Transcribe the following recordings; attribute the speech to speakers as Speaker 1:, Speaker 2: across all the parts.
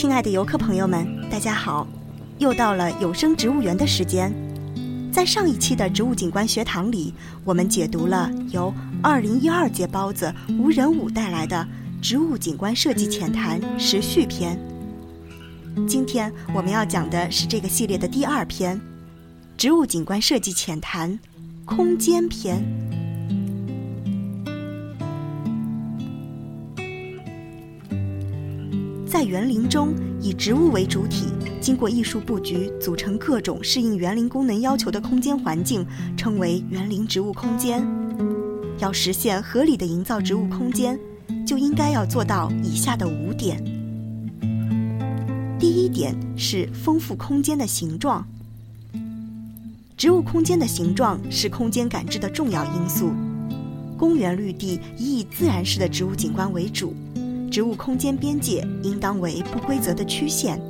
Speaker 1: 亲爱的游客朋友们，大家好！又到了有声植物园的时间。在上一期的植物景观学堂里，我们解读了由2012届包子吴仁武带来的《植物景观设计浅谈》时序篇。今天我们要讲的是这个系列的第二篇《植物景观设计浅谈》空间篇。在园林中，以植物为主体，经过艺术布局，组成各种适应园林功能要求的空间环境，称为园林植物空间。要实现合理的营造植物空间，就应该要做到以下的五点。第一点是丰富空间的形状。植物空间的形状是空间感知的重要因素。公园绿地以以自然式的植物景观为主。植物空间边界应当为不规则的曲线，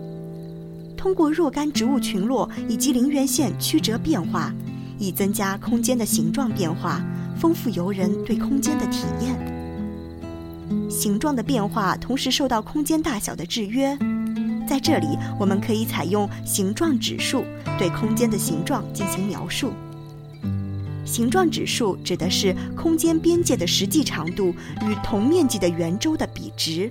Speaker 1: 通过若干植物群落以及陵园线曲折变化，以增加空间的形状变化，丰富游人对空间的体验。形状的变化同时受到空间大小的制约，在这里我们可以采用形状指数对空间的形状进行描述。形状指数指的是空间边界的实际长度与同面积的圆周的比值。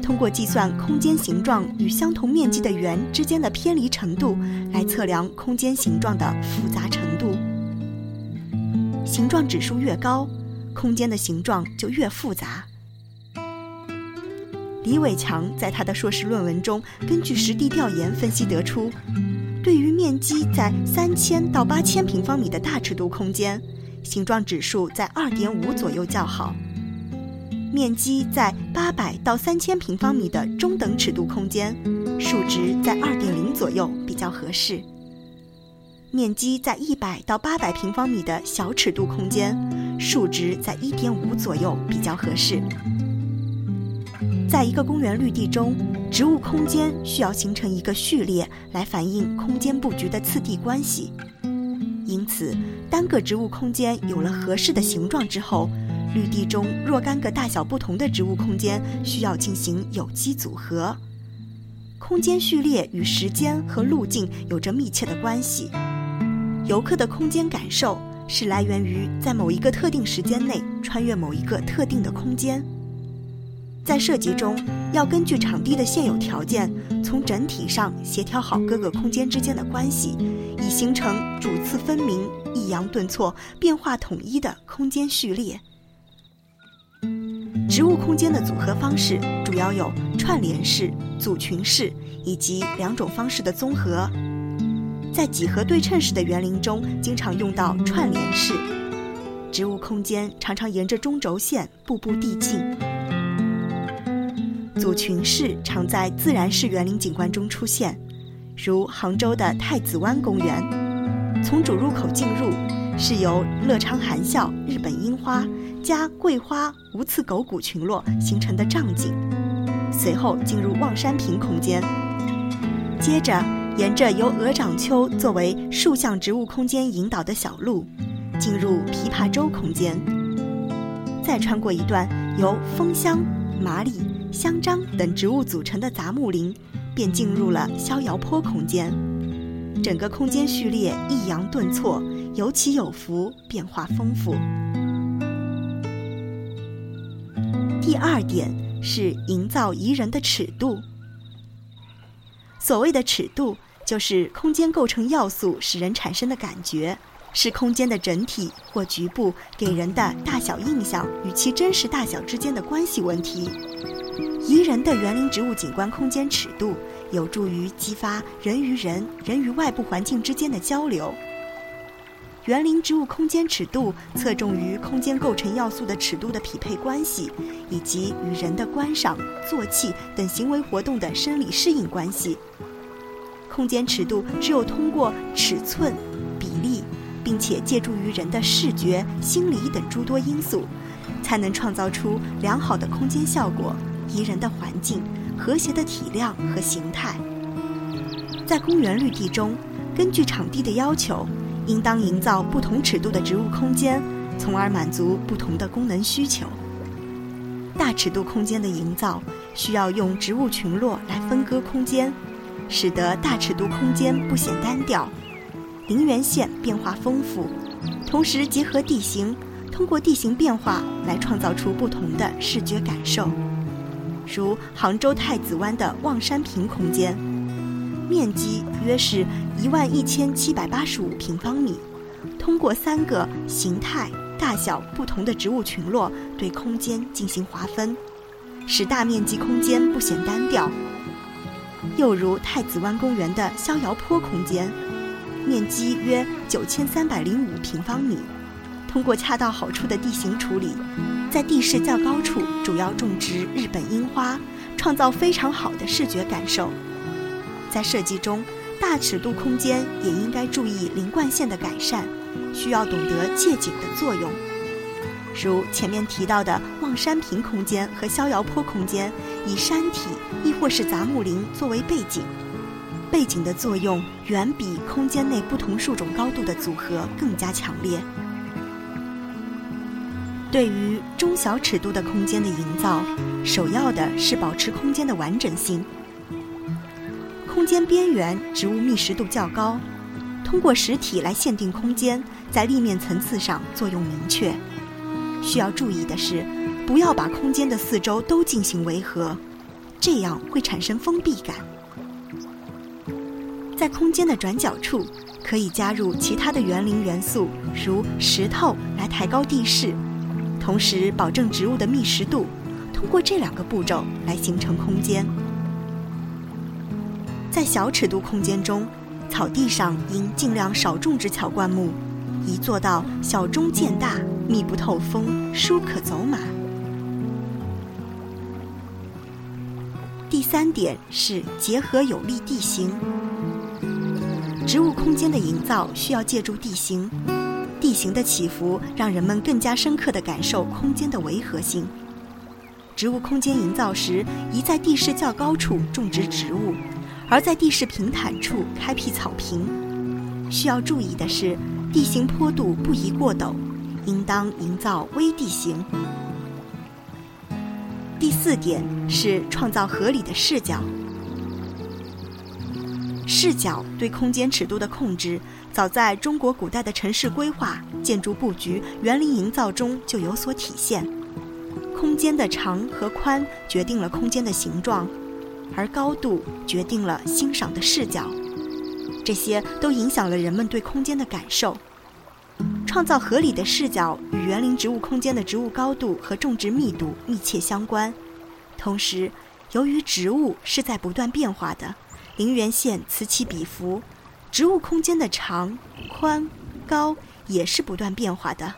Speaker 1: 通过计算空间形状与相同面积的圆之间的偏离程度，来测量空间形状的复杂程度。形状指数越高，空间的形状就越复杂。李伟强在他的硕士论文中，根据实地调研分析得出。对于面积在三千到八千平方米的大尺度空间，形状指数在二点五左右较好；面积在八百到三千平方米的中等尺度空间，数值在二点零左右比较合适；面积在一百到八百平方米的小尺度空间，数值在一点五左右比较合适。在一个公园绿地中，植物空间需要形成一个序列来反映空间布局的次第关系。因此，单个植物空间有了合适的形状之后，绿地中若干个大小不同的植物空间需要进行有机组合。空间序列与时间和路径有着密切的关系。游客的空间感受是来源于在某一个特定时间内穿越某一个特定的空间。在设计中，要根据场地的现有条件，从整体上协调好各个空间之间的关系，以形成主次分明、抑扬顿挫、变化统一的空间序列。植物空间的组合方式主要有串联式、组群式以及两种方式的综合。在几何对称式的园林中，经常用到串联式。植物空间常常沿着中轴线步步递进。组群式常在自然式园林景观中出现，如杭州的太子湾公园。从主入口进入，是由乐昌含笑、日本樱花加桂花无刺狗骨群落形成的障景，随后进入望山坪空间，接着沿着由鹅掌丘作为竖向植物空间引导的小路，进入枇杷洲空间，再穿过一段由枫香、麻里。香樟等植物组成的杂木林，便进入了逍遥坡空间。整个空间序列抑扬顿挫，有起有伏，变化丰富。第二点是营造宜人的尺度。所谓的尺度，就是空间构成要素使人产生的感觉，是空间的整体或局部给人的大小印象与其真实大小之间的关系问题。宜人的园林植物景观空间尺度，有助于激发人与人、人与外部环境之间的交流。园林植物空间尺度侧重于空间构成要素的尺度的匹配关系，以及与人的观赏、坐气等行为活动的生理适应关系。空间尺度只有通过尺寸、比例，并且借助于人的视觉、心理等诸多因素，才能创造出良好的空间效果。宜人的环境、和谐的体量和形态，在公园绿地中，根据场地的要求，应当营造不同尺度的植物空间，从而满足不同的功能需求。大尺度空间的营造需要用植物群落来分割空间，使得大尺度空间不显单调，陵园线变化丰富，同时结合地形，通过地形变化来创造出不同的视觉感受。如杭州太子湾的望山坪空间，面积约是一万一千七百八十五平方米，通过三个形态、大小不同的植物群落对空间进行划分，使大面积空间不显单调。又如太子湾公园的逍遥坡空间，面积约九千三百零五平方米，通过恰到好处的地形处理。在地势较高处，主要种植日本樱花，创造非常好的视觉感受。在设计中，大尺度空间也应该注意零贯线的改善，需要懂得借景的作用。如前面提到的望山坪空间和逍遥坡空间，以山体亦或是杂木林作为背景，背景的作用远比空间内不同树种高度的组合更加强烈。对于中小尺度的空间的营造，首要的是保持空间的完整性。空间边缘植物密实度较高，通过实体来限定空间，在立面层次上作用明确。需要注意的是，不要把空间的四周都进行围合，这样会产生封闭感。在空间的转角处，可以加入其他的园林元素，如石头来抬高地势。同时保证植物的密实度，通过这两个步骤来形成空间。在小尺度空间中，草地上应尽量少种植乔灌木，以做到小中见大、密不透风、疏可走马。第三点是结合有利地形，植物空间的营造需要借助地形。地形的起伏让人们更加深刻地感受空间的维和性。植物空间营造时，宜在地势较高处种植植物，而在地势平坦处开辟草坪。需要注意的是，地形坡度不宜过陡，应当营造微地形。第四点是创造合理的视角。视角对空间尺度的控制。早在中国古代的城市规划、建筑布局、园林营造中就有所体现。空间的长和宽决定了空间的形状，而高度决定了欣赏的视角。这些都影响了人们对空间的感受。创造合理的视角与园林植物空间的植物高度和种植密度密切相关。同时，由于植物是在不断变化的，陵园线此起彼伏。植物空间的长、宽、高也是不断变化的。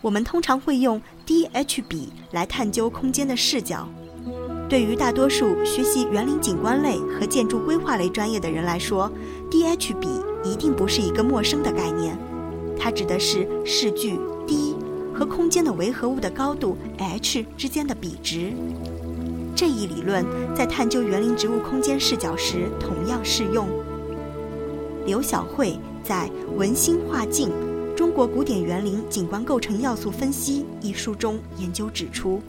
Speaker 1: 我们通常会用 DH 比来探究空间的视角。对于大多数学习园林景观类和建筑规划类专业的人来说，DH 比一定不是一个陌生的概念。它指的是视距 D 和空间的维和物的高度 H 之间的比值。这一理论在探究园林植物空间视角时同样适用。刘晓慧在《文心画境：中国古典园林景观构成要素分析》一书中研究指出，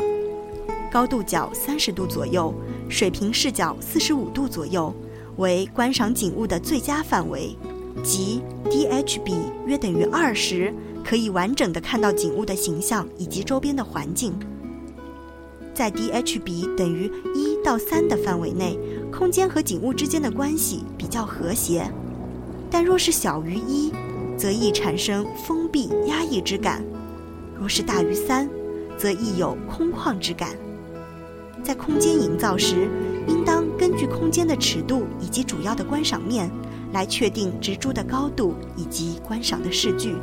Speaker 1: 高度角三十度左右，水平视角四十五度左右为观赏景物的最佳范围，即 DH 比约等于二十，可以完整的看到景物的形象以及周边的环境。在 DH 比等于一到三的范围内，空间和景物之间的关系比较和谐。但若是小于一，则易产生封闭压抑之感；若是大于三，则易有空旷之感。在空间营造时，应当根据空间的尺度以及主要的观赏面，来确定植株的高度以及观赏的视距。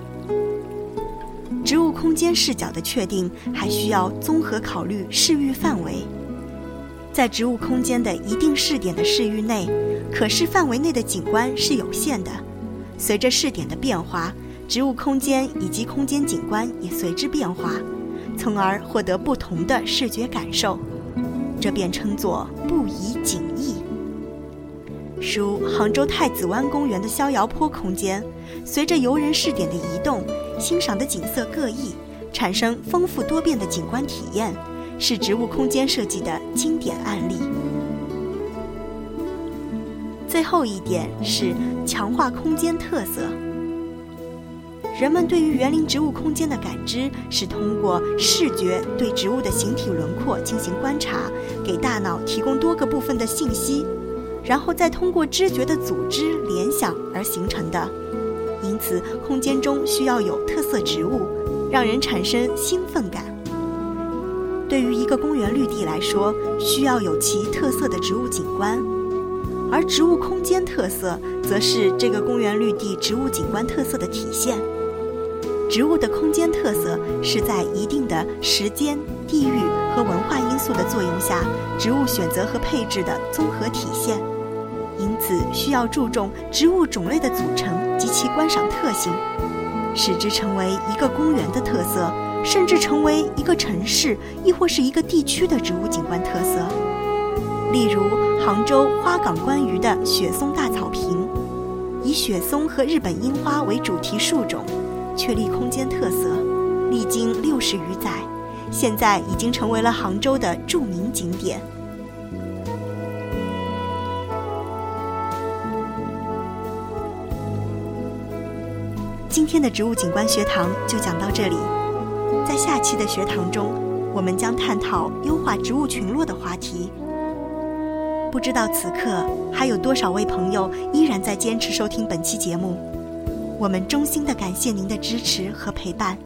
Speaker 1: 植物空间视角的确定，还需要综合考虑视域范围。在植物空间的一定视点的视域内。可视范围内的景观是有限的，随着视点的变化，植物空间以及空间景观也随之变化，从而获得不同的视觉感受，这便称作不移景异。如杭州太子湾公园的逍遥坡空间，随着游人视点的移动，欣赏的景色各异，产生丰富多变的景观体验，是植物空间设计的经典案例。最后一点是强化空间特色。人们对于园林植物空间的感知是通过视觉对植物的形体轮廓进行观察，给大脑提供多个部分的信息，然后再通过知觉的组织联想而形成的。因此，空间中需要有特色植物，让人产生兴奋感。对于一个公园绿地来说，需要有其特色的植物景观，而植物空间特色则是这个公园绿地植物景观特色的体现。植物的空间特色是在一定的时间、地域和文化因素的作用下，植物选择和配置的综合体现。因此，需要注重植物种类的组成及其观赏特性，使之成为一个公园的特色，甚至成为一个城市亦或是一个地区的植物景观特色。例如，杭州花港观鱼的雪松大草坪，以雪松和日本樱花为主题树种。确立空间特色，历经六十余载，现在已经成为了杭州的著名景点。今天的植物景观学堂就讲到这里，在下期的学堂中，我们将探讨优化植物群落的话题。不知道此刻还有多少位朋友依然在坚持收听本期节目。我们衷心的感谢您的支持和陪伴。